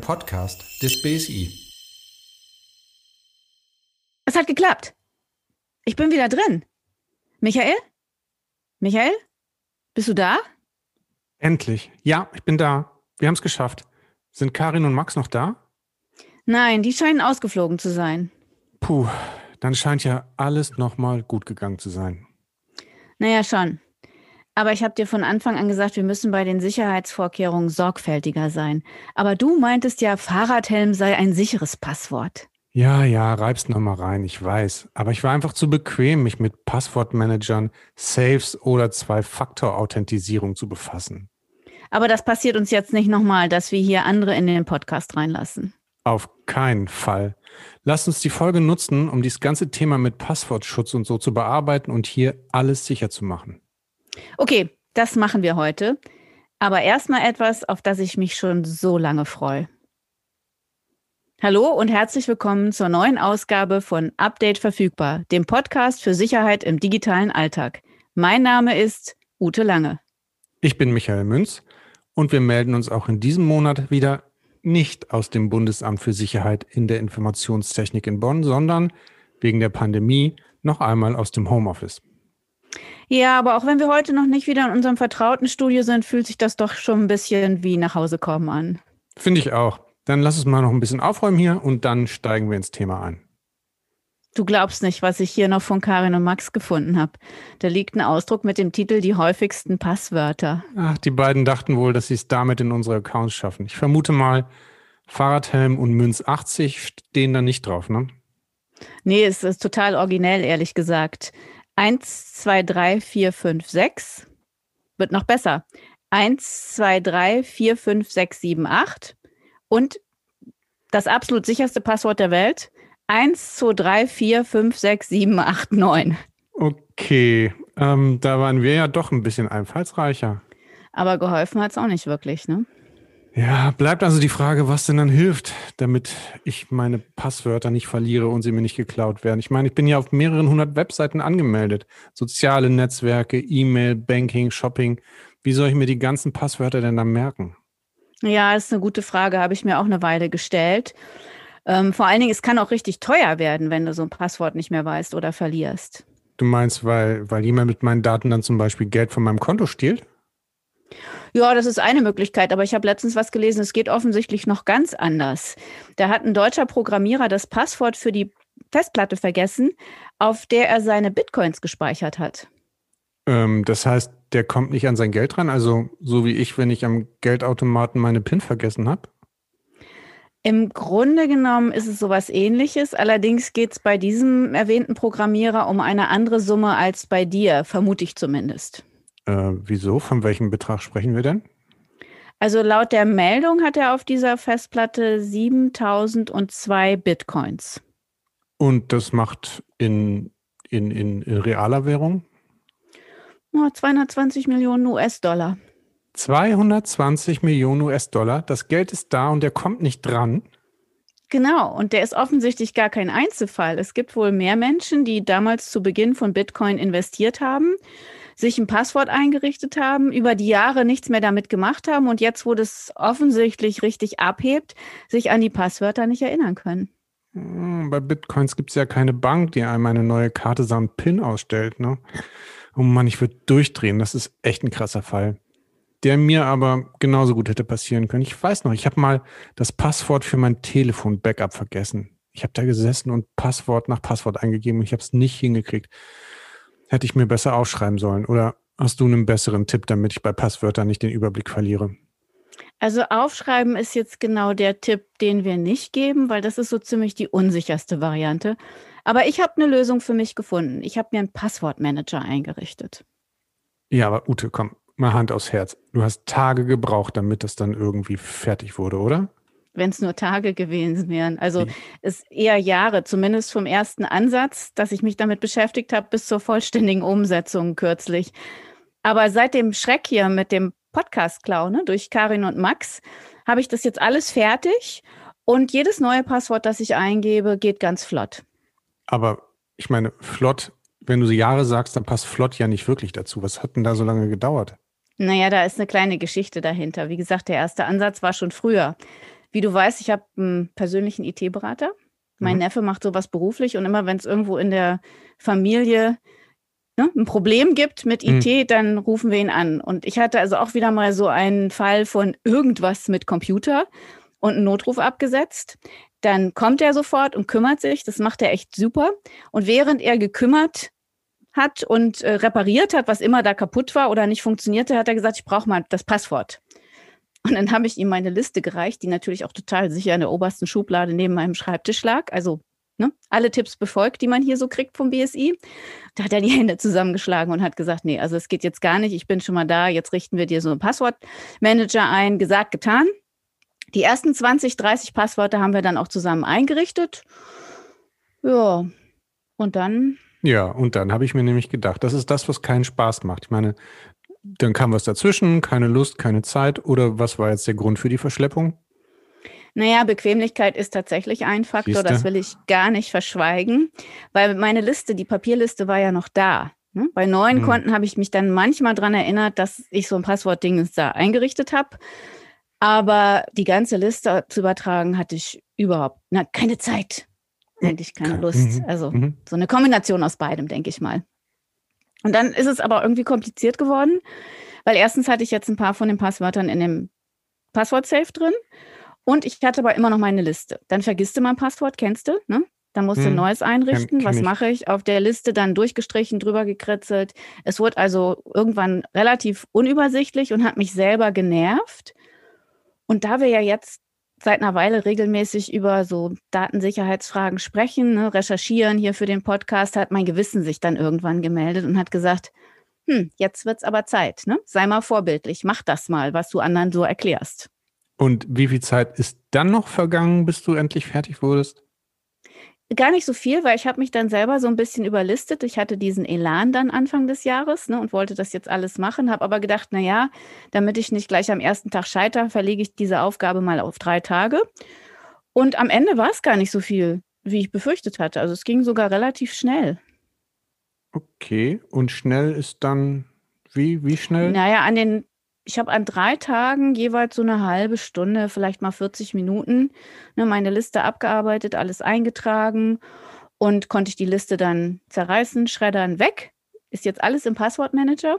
Podcast des BSI. Es hat geklappt. Ich bin wieder drin. Michael? Michael? Bist du da? Endlich. Ja, ich bin da. Wir haben es geschafft. Sind Karin und Max noch da? Nein, die scheinen ausgeflogen zu sein. Puh, dann scheint ja alles nochmal gut gegangen zu sein. Naja, schon. Aber ich habe dir von Anfang an gesagt, wir müssen bei den Sicherheitsvorkehrungen sorgfältiger sein. Aber du meintest ja, Fahrradhelm sei ein sicheres Passwort. Ja, ja, reib's nochmal rein, ich weiß. Aber ich war einfach zu bequem, mich mit Passwortmanagern, Saves oder Zwei-Faktor-Authentisierung zu befassen. Aber das passiert uns jetzt nicht nochmal, dass wir hier andere in den Podcast reinlassen. Auf keinen Fall. Lasst uns die Folge nutzen, um dieses ganze Thema mit Passwortschutz und so zu bearbeiten und hier alles sicher zu machen. Okay, das machen wir heute. Aber erstmal etwas, auf das ich mich schon so lange freue. Hallo und herzlich willkommen zur neuen Ausgabe von Update verfügbar, dem Podcast für Sicherheit im digitalen Alltag. Mein Name ist Ute Lange. Ich bin Michael Münz und wir melden uns auch in diesem Monat wieder nicht aus dem Bundesamt für Sicherheit in der Informationstechnik in Bonn, sondern wegen der Pandemie noch einmal aus dem Homeoffice. Ja, aber auch wenn wir heute noch nicht wieder in unserem vertrauten Studio sind, fühlt sich das doch schon ein bisschen wie nach Hause kommen an. Finde ich auch. Dann lass uns mal noch ein bisschen aufräumen hier und dann steigen wir ins Thema ein. Du glaubst nicht, was ich hier noch von Karin und Max gefunden habe. Da liegt ein Ausdruck mit dem Titel Die häufigsten Passwörter. Ach, die beiden dachten wohl, dass sie es damit in unsere Accounts schaffen. Ich vermute mal, Fahrradhelm und Münz 80 stehen da nicht drauf, ne? Nee, es ist total originell, ehrlich gesagt. 1, 2, 3, 4, 5, 6. Wird noch besser. 1, 2, 3, 4, 5, 6, 7, 8. Und das absolut sicherste Passwort der Welt. 1, 2, 3, 4, 5, 6, 7, 8, 9. Okay, ähm, da waren wir ja doch ein bisschen einfallsreicher. Aber geholfen hat es auch nicht wirklich, ne? Ja, bleibt also die Frage, was denn dann hilft, damit ich meine Passwörter nicht verliere und sie mir nicht geklaut werden. Ich meine, ich bin ja auf mehreren hundert Webseiten angemeldet. Soziale Netzwerke, E-Mail, Banking, Shopping. Wie soll ich mir die ganzen Passwörter denn dann merken? Ja, ist eine gute Frage, habe ich mir auch eine Weile gestellt. Ähm, vor allen Dingen, es kann auch richtig teuer werden, wenn du so ein Passwort nicht mehr weißt oder verlierst. Du meinst, weil, weil jemand mit meinen Daten dann zum Beispiel Geld von meinem Konto stiehlt? Ja, das ist eine Möglichkeit, aber ich habe letztens was gelesen, es geht offensichtlich noch ganz anders. Da hat ein deutscher Programmierer das Passwort für die Festplatte vergessen, auf der er seine Bitcoins gespeichert hat. Ähm, das heißt, der kommt nicht an sein Geld ran, also so wie ich, wenn ich am Geldautomaten meine PIN vergessen habe? Im Grunde genommen ist es sowas ähnliches. Allerdings geht es bei diesem erwähnten Programmierer um eine andere Summe als bei dir, vermute ich zumindest. Äh, wieso? Von welchem Betrag sprechen wir denn? Also laut der Meldung hat er auf dieser Festplatte 7002 Bitcoins. Und das macht in, in, in, in realer Währung? Oh, 220 Millionen US-Dollar. 220 Millionen US-Dollar. Das Geld ist da und der kommt nicht dran. Genau, und der ist offensichtlich gar kein Einzelfall. Es gibt wohl mehr Menschen, die damals zu Beginn von Bitcoin investiert haben sich ein Passwort eingerichtet haben, über die Jahre nichts mehr damit gemacht haben und jetzt, wo das offensichtlich richtig abhebt, sich an die Passwörter nicht erinnern können. Hm, bei Bitcoins gibt es ja keine Bank, die einem eine neue Karte samt PIN ausstellt. Ne? Oh Mann, ich würde durchdrehen. Das ist echt ein krasser Fall. Der mir aber genauso gut hätte passieren können. Ich weiß noch, ich habe mal das Passwort für mein Telefon-Backup vergessen. Ich habe da gesessen und Passwort nach Passwort eingegeben und ich habe es nicht hingekriegt hätte ich mir besser aufschreiben sollen? Oder hast du einen besseren Tipp, damit ich bei Passwörtern nicht den Überblick verliere? Also aufschreiben ist jetzt genau der Tipp, den wir nicht geben, weil das ist so ziemlich die unsicherste Variante. Aber ich habe eine Lösung für mich gefunden. Ich habe mir einen Passwortmanager eingerichtet. Ja, aber Ute, komm, mal Hand aufs Herz. Du hast Tage gebraucht, damit das dann irgendwie fertig wurde, oder? Wenn es nur Tage gewesen wären. Also mhm. es eher Jahre, zumindest vom ersten Ansatz, dass ich mich damit beschäftigt habe, bis zur vollständigen Umsetzung kürzlich. Aber seit dem Schreck hier mit dem Podcast-Klau ne, durch Karin und Max habe ich das jetzt alles fertig und jedes neue Passwort, das ich eingebe, geht ganz flott. Aber ich meine, flott, wenn du so Jahre sagst, dann passt flott ja nicht wirklich dazu. Was hat denn da so lange gedauert? Naja, da ist eine kleine Geschichte dahinter. Wie gesagt, der erste Ansatz war schon früher. Wie du weißt, ich habe einen persönlichen IT-Berater. Mein mhm. Neffe macht sowas beruflich und immer wenn es irgendwo in der Familie ne, ein Problem gibt mit IT, mhm. dann rufen wir ihn an. Und ich hatte also auch wieder mal so einen Fall von irgendwas mit Computer und einen Notruf abgesetzt. Dann kommt er sofort und kümmert sich. Das macht er echt super. Und während er gekümmert hat und äh, repariert hat, was immer da kaputt war oder nicht funktionierte, hat er gesagt, ich brauche mal das Passwort. Und dann habe ich ihm meine Liste gereicht, die natürlich auch total sicher in der obersten Schublade neben meinem Schreibtisch lag. Also ne, alle Tipps befolgt, die man hier so kriegt vom BSI. Da hat er die Hände zusammengeschlagen und hat gesagt, nee, also es geht jetzt gar nicht, ich bin schon mal da, jetzt richten wir dir so einen Passwortmanager ein. Gesagt, getan. Die ersten 20, 30 Passwörter haben wir dann auch zusammen eingerichtet. Ja, und dann. Ja, und dann habe ich mir nämlich gedacht, das ist das, was keinen Spaß macht. Ich meine, dann kam was dazwischen, keine Lust, keine Zeit. Oder was war jetzt der Grund für die Verschleppung? Naja, Bequemlichkeit ist tatsächlich ein Faktor, Siehste? das will ich gar nicht verschweigen, weil meine Liste, die Papierliste war ja noch da. Ne? Bei neuen hm. Konten habe ich mich dann manchmal daran erinnert, dass ich so ein Passwortding da eingerichtet habe. Aber die ganze Liste zu übertragen, hatte ich überhaupt na, keine Zeit. Eigentlich keine Lust. Mhm. Also mhm. so eine Kombination aus beidem, denke ich mal. Und dann ist es aber irgendwie kompliziert geworden, weil erstens hatte ich jetzt ein paar von den Passwörtern in dem Passwort-Safe drin und ich hatte aber immer noch meine Liste. Dann vergisst du mein Passwort, kennst du, ne? Dann musst du hm, ein neues einrichten. Kenn, kenn Was mache ich? Auf der Liste dann durchgestrichen, drüber gekritzelt. Es wurde also irgendwann relativ unübersichtlich und hat mich selber genervt. Und da wir ja jetzt seit einer Weile regelmäßig über so Datensicherheitsfragen sprechen, ne, recherchieren hier für den Podcast, hat mein Gewissen sich dann irgendwann gemeldet und hat gesagt, hm, jetzt wird's aber Zeit, ne? Sei mal vorbildlich, mach das mal, was du anderen so erklärst. Und wie viel Zeit ist dann noch vergangen, bis du endlich fertig wurdest? Gar nicht so viel, weil ich habe mich dann selber so ein bisschen überlistet. Ich hatte diesen Elan dann Anfang des Jahres ne, und wollte das jetzt alles machen, habe aber gedacht, na ja, damit ich nicht gleich am ersten Tag scheitere, verlege ich diese Aufgabe mal auf drei Tage. Und am Ende war es gar nicht so viel, wie ich befürchtet hatte. Also es ging sogar relativ schnell. Okay, und schnell ist dann wie, wie schnell? Naja, an den ich habe an drei Tagen jeweils so eine halbe Stunde, vielleicht mal 40 Minuten, ne, meine Liste abgearbeitet, alles eingetragen und konnte ich die Liste dann zerreißen, schreddern, weg. Ist jetzt alles im Passwortmanager.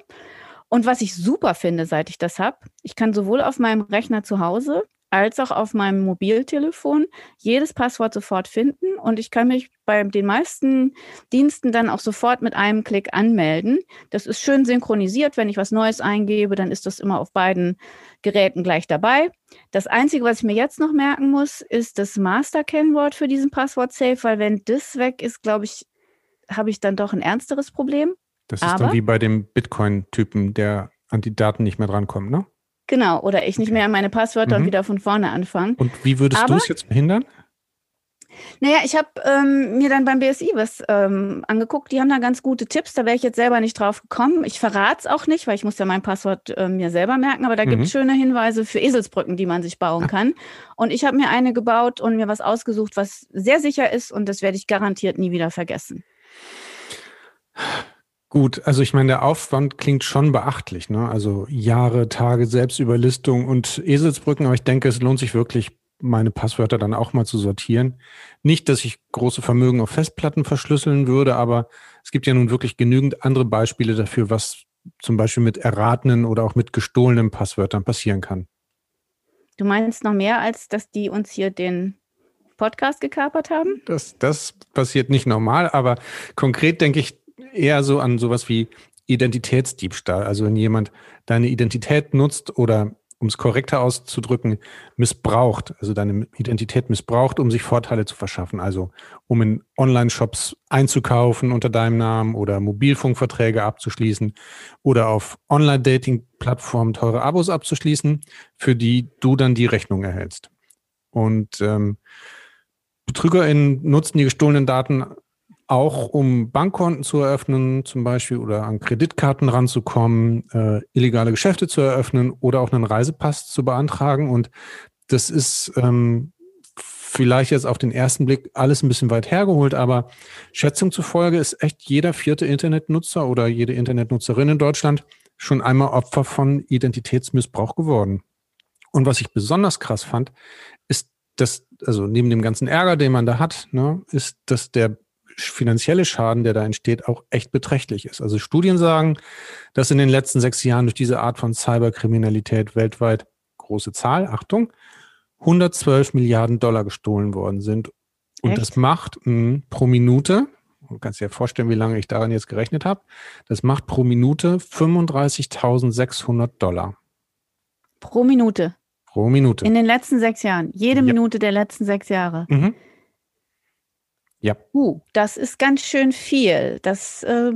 Und was ich super finde, seit ich das habe, ich kann sowohl auf meinem Rechner zu Hause als auch auf meinem Mobiltelefon jedes Passwort sofort finden und ich kann mich bei den meisten Diensten dann auch sofort mit einem Klick anmelden. Das ist schön synchronisiert. Wenn ich was Neues eingebe, dann ist das immer auf beiden Geräten gleich dabei. Das Einzige, was ich mir jetzt noch merken muss, ist das Master-Kennwort für diesen Passwort-Safe, weil wenn das weg ist, glaube ich, habe ich dann doch ein ernsteres Problem. Das ist Aber, dann wie bei dem Bitcoin-Typen, der an die Daten nicht mehr drankommt, ne? Genau, oder ich nicht mehr an meine Passwörter mhm. und wieder von vorne anfangen. Und wie würdest du es jetzt verhindern? Naja, ich habe ähm, mir dann beim BSI was ähm, angeguckt. Die haben da ganz gute Tipps. Da wäre ich jetzt selber nicht drauf gekommen. Ich verrate es auch nicht, weil ich muss ja mein Passwort äh, mir selber merken. Aber da mhm. gibt es schöne Hinweise für Eselsbrücken, die man sich bauen kann. Und ich habe mir eine gebaut und mir was ausgesucht, was sehr sicher ist. Und das werde ich garantiert nie wieder vergessen. Gut, also ich meine, der Aufwand klingt schon beachtlich, ne? Also Jahre, Tage, Selbstüberlistung und Eselsbrücken, aber ich denke, es lohnt sich wirklich, meine Passwörter dann auch mal zu sortieren. Nicht, dass ich große Vermögen auf Festplatten verschlüsseln würde, aber es gibt ja nun wirklich genügend andere Beispiele dafür, was zum Beispiel mit erratenen oder auch mit gestohlenen Passwörtern passieren kann. Du meinst noch mehr, als dass die uns hier den Podcast gekapert haben? Das, das passiert nicht normal, aber konkret denke ich eher so an sowas wie Identitätsdiebstahl. Also wenn jemand deine Identität nutzt oder um es korrekter auszudrücken, missbraucht, also deine Identität missbraucht, um sich Vorteile zu verschaffen. Also um in Online-Shops einzukaufen unter deinem Namen oder Mobilfunkverträge abzuschließen oder auf Online-Dating-Plattformen teure Abos abzuschließen, für die du dann die Rechnung erhältst. Und ähm, BetrügerInnen nutzen die gestohlenen Daten auch um Bankkonten zu eröffnen, zum Beispiel, oder an Kreditkarten ranzukommen, äh, illegale Geschäfte zu eröffnen oder auch einen Reisepass zu beantragen. Und das ist ähm, vielleicht jetzt auf den ersten Blick alles ein bisschen weit hergeholt, aber Schätzung zufolge ist echt jeder vierte Internetnutzer oder jede Internetnutzerin in Deutschland schon einmal Opfer von Identitätsmissbrauch geworden. Und was ich besonders krass fand, ist, dass, also neben dem ganzen Ärger, den man da hat, ne, ist, dass der finanzielle Schaden, der da entsteht, auch echt beträchtlich ist. Also Studien sagen, dass in den letzten sechs Jahren durch diese Art von Cyberkriminalität weltweit große Zahl, Achtung, 112 Milliarden Dollar gestohlen worden sind. Und echt? das macht mh, pro Minute, du kannst dir vorstellen, wie lange ich daran jetzt gerechnet habe, das macht pro Minute 35.600 Dollar. Pro Minute? Pro Minute. In den letzten sechs Jahren. Jede ja. Minute der letzten sechs Jahre. Mhm. Ja. Uh, das ist ganz schön viel. Das, äh,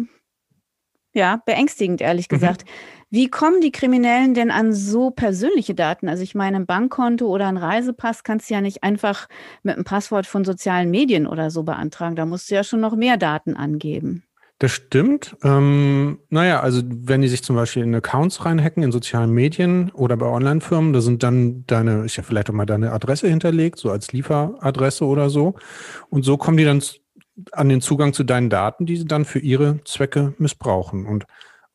ja, beängstigend, ehrlich mhm. gesagt. Mhm. Wie kommen die Kriminellen denn an so persönliche Daten? Also ich meine, ein Bankkonto oder ein Reisepass kannst du ja nicht einfach mit einem Passwort von sozialen Medien oder so beantragen. Da musst du ja schon noch mehr Daten angeben. Das stimmt. Ähm, naja, also wenn die sich zum Beispiel in Accounts reinhacken, in sozialen Medien oder bei Online-Firmen, da sind dann deine, ist ja vielleicht auch mal deine Adresse hinterlegt, so als Lieferadresse oder so. Und so kommen die dann an den Zugang zu deinen Daten, die sie dann für ihre Zwecke missbrauchen. Und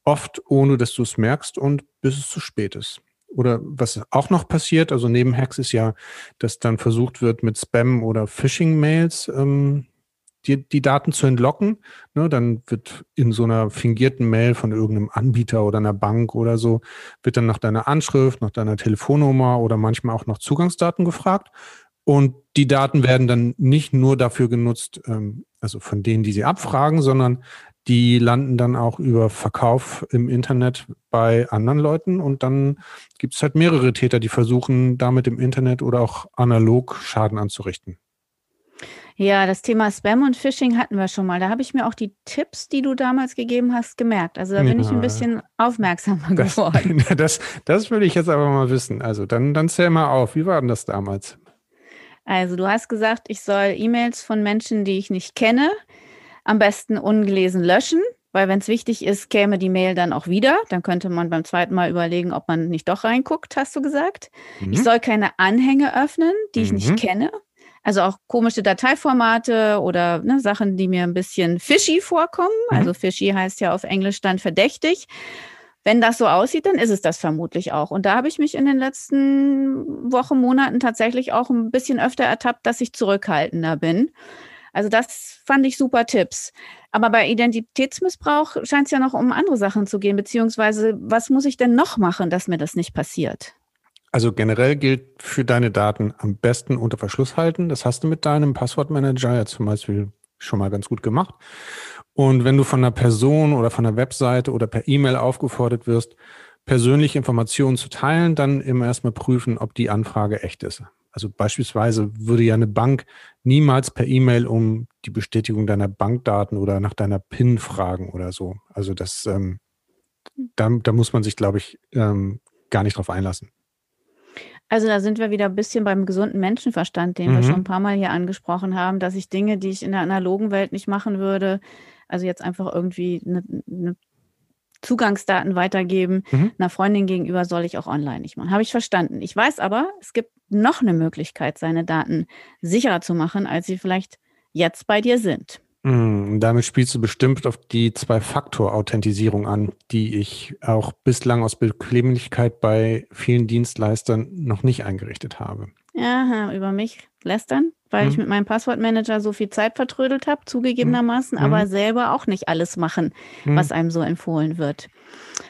oft ohne, dass du es merkst und bis es zu spät ist. Oder was auch noch passiert, also neben Hacks ist ja, dass dann versucht wird, mit Spam oder Phishing-Mails ähm, die, die Daten zu entlocken. Ne, dann wird in so einer fingierten Mail von irgendeinem Anbieter oder einer Bank oder so, wird dann nach deiner Anschrift, nach deiner Telefonnummer oder manchmal auch noch Zugangsdaten gefragt. Und die Daten werden dann nicht nur dafür genutzt, ähm, also von denen, die sie abfragen, sondern die landen dann auch über Verkauf im Internet bei anderen Leuten und dann gibt es halt mehrere Täter, die versuchen, damit im Internet oder auch analog Schaden anzurichten. Ja, das Thema Spam und Phishing hatten wir schon mal. Da habe ich mir auch die Tipps, die du damals gegeben hast, gemerkt. Also da bin ja, ich ein bisschen aufmerksamer das, geworden. Das, das will ich jetzt aber mal wissen. Also dann, dann zähl mal auf. Wie war denn das damals? Also du hast gesagt, ich soll E-Mails von Menschen, die ich nicht kenne, am besten ungelesen löschen. Weil wenn es wichtig ist, käme die Mail dann auch wieder. Dann könnte man beim zweiten Mal überlegen, ob man nicht doch reinguckt, hast du gesagt. Mhm. Ich soll keine Anhänge öffnen, die ich mhm. nicht kenne. Also auch komische Dateiformate oder ne, Sachen, die mir ein bisschen fishy vorkommen. Mhm. Also fishy heißt ja auf Englisch dann verdächtig. Wenn das so aussieht, dann ist es das vermutlich auch. Und da habe ich mich in den letzten Wochen, Monaten tatsächlich auch ein bisschen öfter ertappt, dass ich zurückhaltender bin. Also das fand ich super Tipps. Aber bei Identitätsmissbrauch scheint es ja noch um andere Sachen zu gehen, beziehungsweise was muss ich denn noch machen, dass mir das nicht passiert? Also generell gilt für deine Daten am besten unter Verschluss halten. Das hast du mit deinem Passwortmanager ja zum Beispiel schon mal ganz gut gemacht. Und wenn du von einer Person oder von einer Webseite oder per E-Mail aufgefordert wirst, persönliche Informationen zu teilen, dann immer erstmal prüfen, ob die Anfrage echt ist. Also beispielsweise würde ja eine Bank niemals per E-Mail um die Bestätigung deiner Bankdaten oder nach deiner PIN fragen oder so. Also das, ähm, da, da muss man sich, glaube ich, ähm, gar nicht drauf einlassen. Also da sind wir wieder ein bisschen beim gesunden Menschenverstand, den mhm. wir schon ein paar Mal hier angesprochen haben, dass ich Dinge, die ich in der analogen Welt nicht machen würde, also jetzt einfach irgendwie eine, eine Zugangsdaten weitergeben, mhm. einer Freundin gegenüber soll ich auch online nicht machen. Habe ich verstanden. Ich weiß aber, es gibt noch eine Möglichkeit, seine Daten sicherer zu machen, als sie vielleicht jetzt bei dir sind. Mm, damit spielst du bestimmt auf die Zwei-Faktor-Authentisierung an, die ich auch bislang aus Bequemlichkeit bei vielen Dienstleistern noch nicht eingerichtet habe. Aha, über mich lästern, weil hm. ich mit meinem Passwortmanager so viel Zeit vertrödelt habe, zugegebenermaßen, hm. aber selber auch nicht alles machen, hm. was einem so empfohlen wird.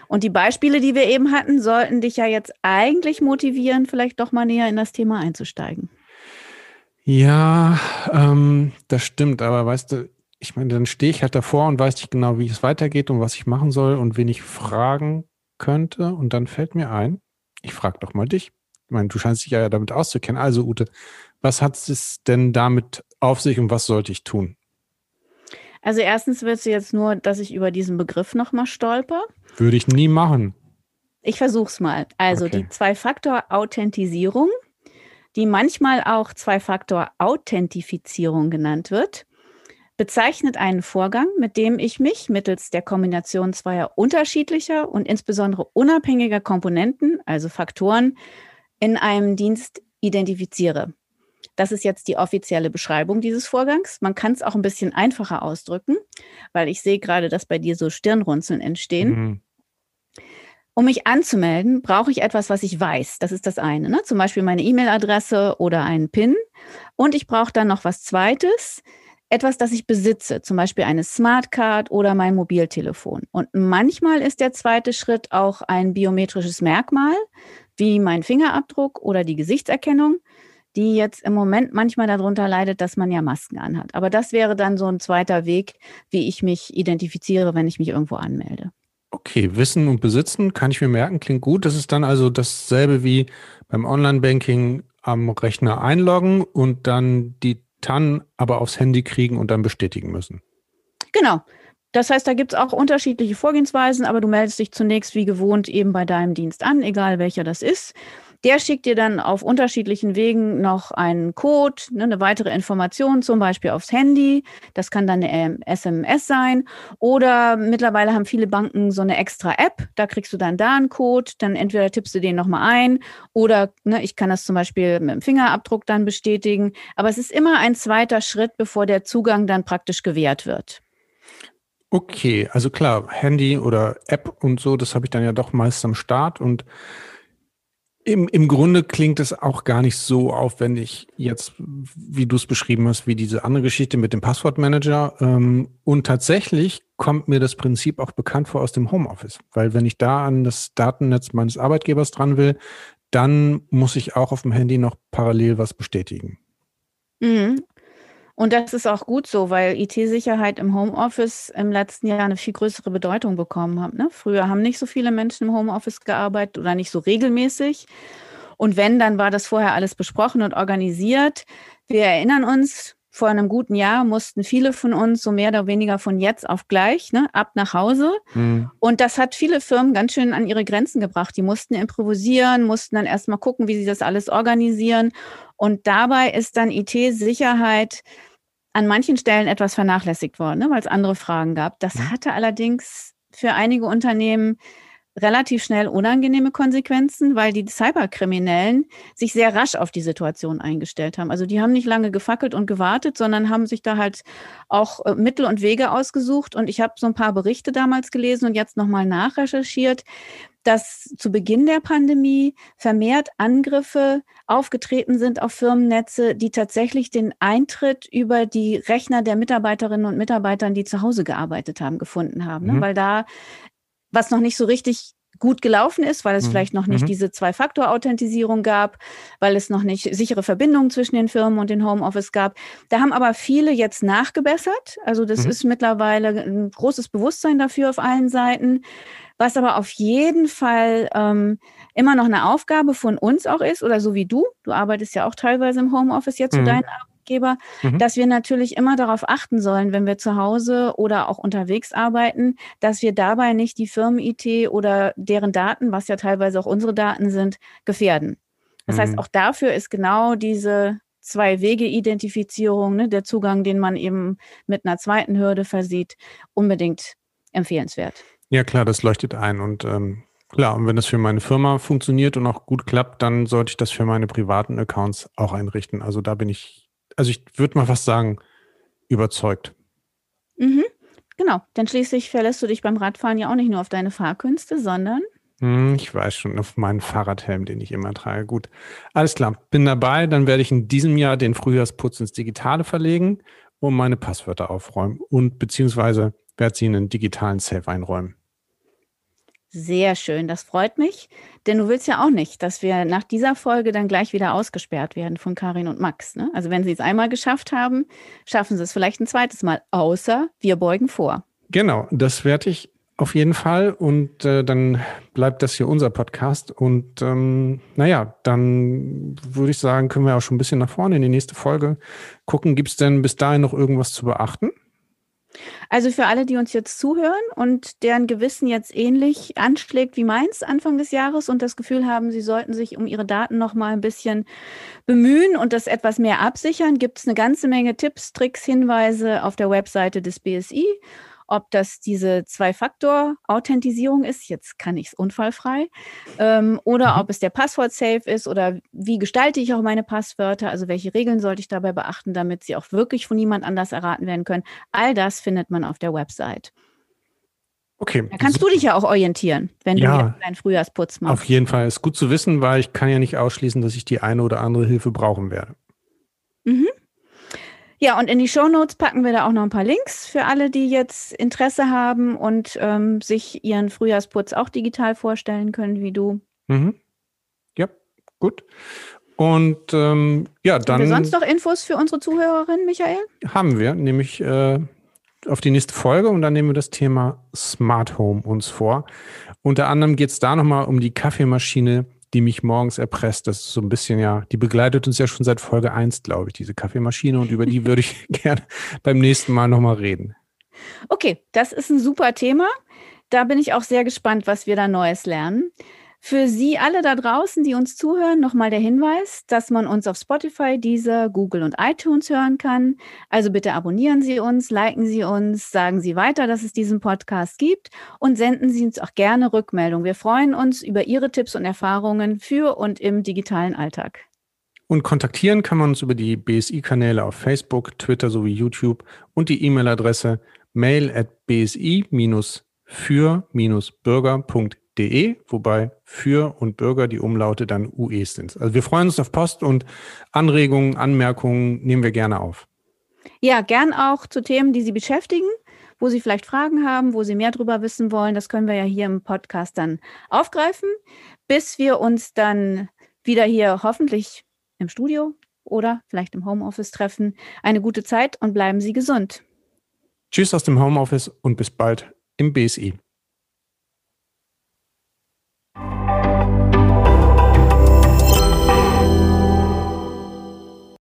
Und die Beispiele, die wir eben hatten, sollten dich ja jetzt eigentlich motivieren, vielleicht doch mal näher in das Thema einzusteigen. Ja, ähm, das stimmt, aber weißt du, ich meine, dann stehe ich halt davor und weiß nicht genau, wie es weitergeht und was ich machen soll und wen ich fragen könnte. Und dann fällt mir ein, ich frage doch mal dich. Ich meine, du scheinst dich ja damit auszukennen. Also, Ute, was hat es denn damit auf sich und was sollte ich tun? Also, erstens willst du jetzt nur, dass ich über diesen Begriff nochmal stolper? Würde ich nie machen. Ich versuch's mal. Also, okay. die Zwei-Faktor-Authentisierung, die manchmal auch Zwei-Faktor-Authentifizierung genannt wird, bezeichnet einen Vorgang, mit dem ich mich mittels der Kombination zweier unterschiedlicher und insbesondere unabhängiger Komponenten, also Faktoren, in einem Dienst identifiziere. Das ist jetzt die offizielle Beschreibung dieses Vorgangs. Man kann es auch ein bisschen einfacher ausdrücken, weil ich sehe gerade, dass bei dir so Stirnrunzeln entstehen. Mhm. Um mich anzumelden, brauche ich etwas, was ich weiß. Das ist das eine. Ne? Zum Beispiel meine E-Mail-Adresse oder einen PIN. Und ich brauche dann noch was Zweites, etwas, das ich besitze, zum Beispiel eine Smartcard oder mein Mobiltelefon. Und manchmal ist der zweite Schritt auch ein biometrisches Merkmal, wie mein Fingerabdruck oder die Gesichtserkennung, die jetzt im Moment manchmal darunter leidet, dass man ja Masken anhat. Aber das wäre dann so ein zweiter Weg, wie ich mich identifiziere, wenn ich mich irgendwo anmelde. Okay, Wissen und Besitzen kann ich mir merken, klingt gut. Das ist dann also dasselbe wie beim Online-Banking am Rechner einloggen und dann die TAN aber aufs Handy kriegen und dann bestätigen müssen. Genau. Das heißt, da gibt es auch unterschiedliche Vorgehensweisen, aber du meldest dich zunächst wie gewohnt eben bei deinem Dienst an, egal welcher das ist. Der schickt dir dann auf unterschiedlichen Wegen noch einen Code, ne, eine weitere Information, zum Beispiel aufs Handy. Das kann dann eine SMS sein. Oder mittlerweile haben viele Banken so eine extra App. Da kriegst du dann da einen Code. Dann entweder tippst du den nochmal ein oder ne, ich kann das zum Beispiel mit dem Fingerabdruck dann bestätigen. Aber es ist immer ein zweiter Schritt, bevor der Zugang dann praktisch gewährt wird. Okay, also klar, Handy oder App und so, das habe ich dann ja doch meist am Start und im, Im Grunde klingt es auch gar nicht so aufwendig jetzt, wie du es beschrieben hast, wie diese andere Geschichte mit dem Passwortmanager. Ähm, und tatsächlich kommt mir das Prinzip auch bekannt vor aus dem Homeoffice, weil wenn ich da an das Datennetz meines Arbeitgebers dran will, dann muss ich auch auf dem Handy noch parallel was bestätigen. Mhm. Und das ist auch gut so, weil IT-Sicherheit im Homeoffice im letzten Jahr eine viel größere Bedeutung bekommen hat. Ne? Früher haben nicht so viele Menschen im Homeoffice gearbeitet oder nicht so regelmäßig. Und wenn, dann war das vorher alles besprochen und organisiert. Wir erinnern uns, vor einem guten Jahr mussten viele von uns so mehr oder weniger von jetzt auf gleich ne, ab nach Hause. Mhm. Und das hat viele Firmen ganz schön an ihre Grenzen gebracht. Die mussten improvisieren, mussten dann erstmal gucken, wie sie das alles organisieren. Und dabei ist dann IT-Sicherheit an manchen Stellen etwas vernachlässigt worden, ne, weil es andere Fragen gab. Das mhm. hatte allerdings für einige Unternehmen relativ schnell unangenehme Konsequenzen, weil die Cyberkriminellen sich sehr rasch auf die Situation eingestellt haben. Also die haben nicht lange gefackelt und gewartet, sondern haben sich da halt auch äh, Mittel und Wege ausgesucht. Und ich habe so ein paar Berichte damals gelesen und jetzt nochmal nachrecherchiert, dass zu Beginn der Pandemie vermehrt Angriffe aufgetreten sind auf Firmennetze, die tatsächlich den Eintritt über die Rechner der Mitarbeiterinnen und Mitarbeitern, die zu Hause gearbeitet haben, gefunden haben. Ne? Mhm. Weil da was noch nicht so richtig gut gelaufen ist, weil es mhm. vielleicht noch nicht mhm. diese Zwei-Faktor-Authentisierung gab, weil es noch nicht sichere Verbindungen zwischen den Firmen und den Homeoffice gab. Da haben aber viele jetzt nachgebessert. Also das mhm. ist mittlerweile ein großes Bewusstsein dafür auf allen Seiten. Was aber auf jeden Fall ähm, immer noch eine Aufgabe von uns auch ist, oder so wie du, du arbeitest ja auch teilweise im Homeoffice jetzt zu mhm. deinen Arbeitgeber, mhm. dass wir natürlich immer darauf achten sollen, wenn wir zu Hause oder auch unterwegs arbeiten, dass wir dabei nicht die Firmen-IT oder deren Daten, was ja teilweise auch unsere Daten sind, gefährden. Das mhm. heißt, auch dafür ist genau diese Zwei-Wege-Identifizierung, ne, der Zugang, den man eben mit einer zweiten Hürde versieht, unbedingt empfehlenswert. Ja, klar, das leuchtet ein. Und ähm, klar, und wenn das für meine Firma funktioniert und auch gut klappt, dann sollte ich das für meine privaten Accounts auch einrichten. Also da bin ich, also ich würde mal fast sagen, überzeugt. Mhm. Genau, denn schließlich verlässt du dich beim Radfahren ja auch nicht nur auf deine Fahrkünste, sondern hm, ich weiß schon, auf meinen Fahrradhelm, den ich immer trage. Gut, alles klar, bin dabei. Dann werde ich in diesem Jahr den Frühjahrsputz ins Digitale verlegen und meine Passwörter aufräumen und beziehungsweise werde sie in einen digitalen Safe einräumen. Sehr schön, das freut mich, denn du willst ja auch nicht, dass wir nach dieser Folge dann gleich wieder ausgesperrt werden von Karin und Max. Ne? Also wenn sie es einmal geschafft haben, schaffen sie es vielleicht ein zweites Mal, außer wir beugen vor. Genau, das werde ich auf jeden Fall und äh, dann bleibt das hier unser Podcast und ähm, naja, dann würde ich sagen, können wir auch schon ein bisschen nach vorne in die nächste Folge gucken. Gibt es denn bis dahin noch irgendwas zu beachten? Also für alle, die uns jetzt zuhören und deren Gewissen jetzt ähnlich anschlägt wie meins Anfang des Jahres und das Gefühl haben, sie sollten sich um ihre Daten noch mal ein bisschen bemühen und das etwas mehr absichern, gibt es eine ganze Menge Tipps, Tricks, Hinweise auf der Webseite des BSI ob das diese Zwei-Faktor-Authentisierung ist, jetzt kann ich es unfallfrei, ähm, oder mhm. ob es der Passwort-Safe ist oder wie gestalte ich auch meine Passwörter, also welche Regeln sollte ich dabei beachten, damit sie auch wirklich von niemand anders erraten werden können. All das findet man auf der Website. Okay. Da kannst du dich ja auch orientieren, wenn Ja. du jetzt deinen Frühjahrsputz machst. Auf jeden Fall ist gut zu wissen, weil ich kann ja nicht ausschließen, dass ich die eine oder andere Hilfe brauchen werde. Ja, und in die Shownotes packen wir da auch noch ein paar Links für alle, die jetzt Interesse haben und ähm, sich ihren Frühjahrsputz auch digital vorstellen können, wie du. Mhm. Ja, gut. Und ähm, ja, Haben dann wir sonst noch Infos für unsere Zuhörerin, Michael? haben wir nämlich äh, auf die nächste Folge und dann nehmen wir das Thema Smart Home uns vor. Unter anderem geht es da nochmal um die Kaffeemaschine, die mich morgens erpresst. Das ist so ein bisschen ja, die begleitet uns ja schon seit Folge 1, glaube ich, diese Kaffeemaschine und über die würde ich gerne beim nächsten Mal nochmal reden. Okay, das ist ein super Thema. Da bin ich auch sehr gespannt, was wir da Neues lernen. Für Sie alle da draußen, die uns zuhören, nochmal der Hinweis, dass man uns auf Spotify, Deezer, Google und iTunes hören kann. Also bitte abonnieren Sie uns, liken Sie uns, sagen Sie weiter, dass es diesen Podcast gibt und senden Sie uns auch gerne Rückmeldung. Wir freuen uns über Ihre Tipps und Erfahrungen für und im digitalen Alltag. Und kontaktieren kann man uns über die BSI-Kanäle auf Facebook, Twitter sowie YouTube und die E-Mail-Adresse mail at bsi-für-bürger.de, wobei für und Bürger die Umlaute dann UE sind. Also wir freuen uns auf Post und Anregungen, Anmerkungen nehmen wir gerne auf. Ja, gern auch zu Themen, die Sie beschäftigen, wo Sie vielleicht Fragen haben, wo Sie mehr darüber wissen wollen. Das können wir ja hier im Podcast dann aufgreifen, bis wir uns dann wieder hier hoffentlich im Studio oder vielleicht im Homeoffice treffen. Eine gute Zeit und bleiben Sie gesund. Tschüss aus dem Homeoffice und bis bald im BSI.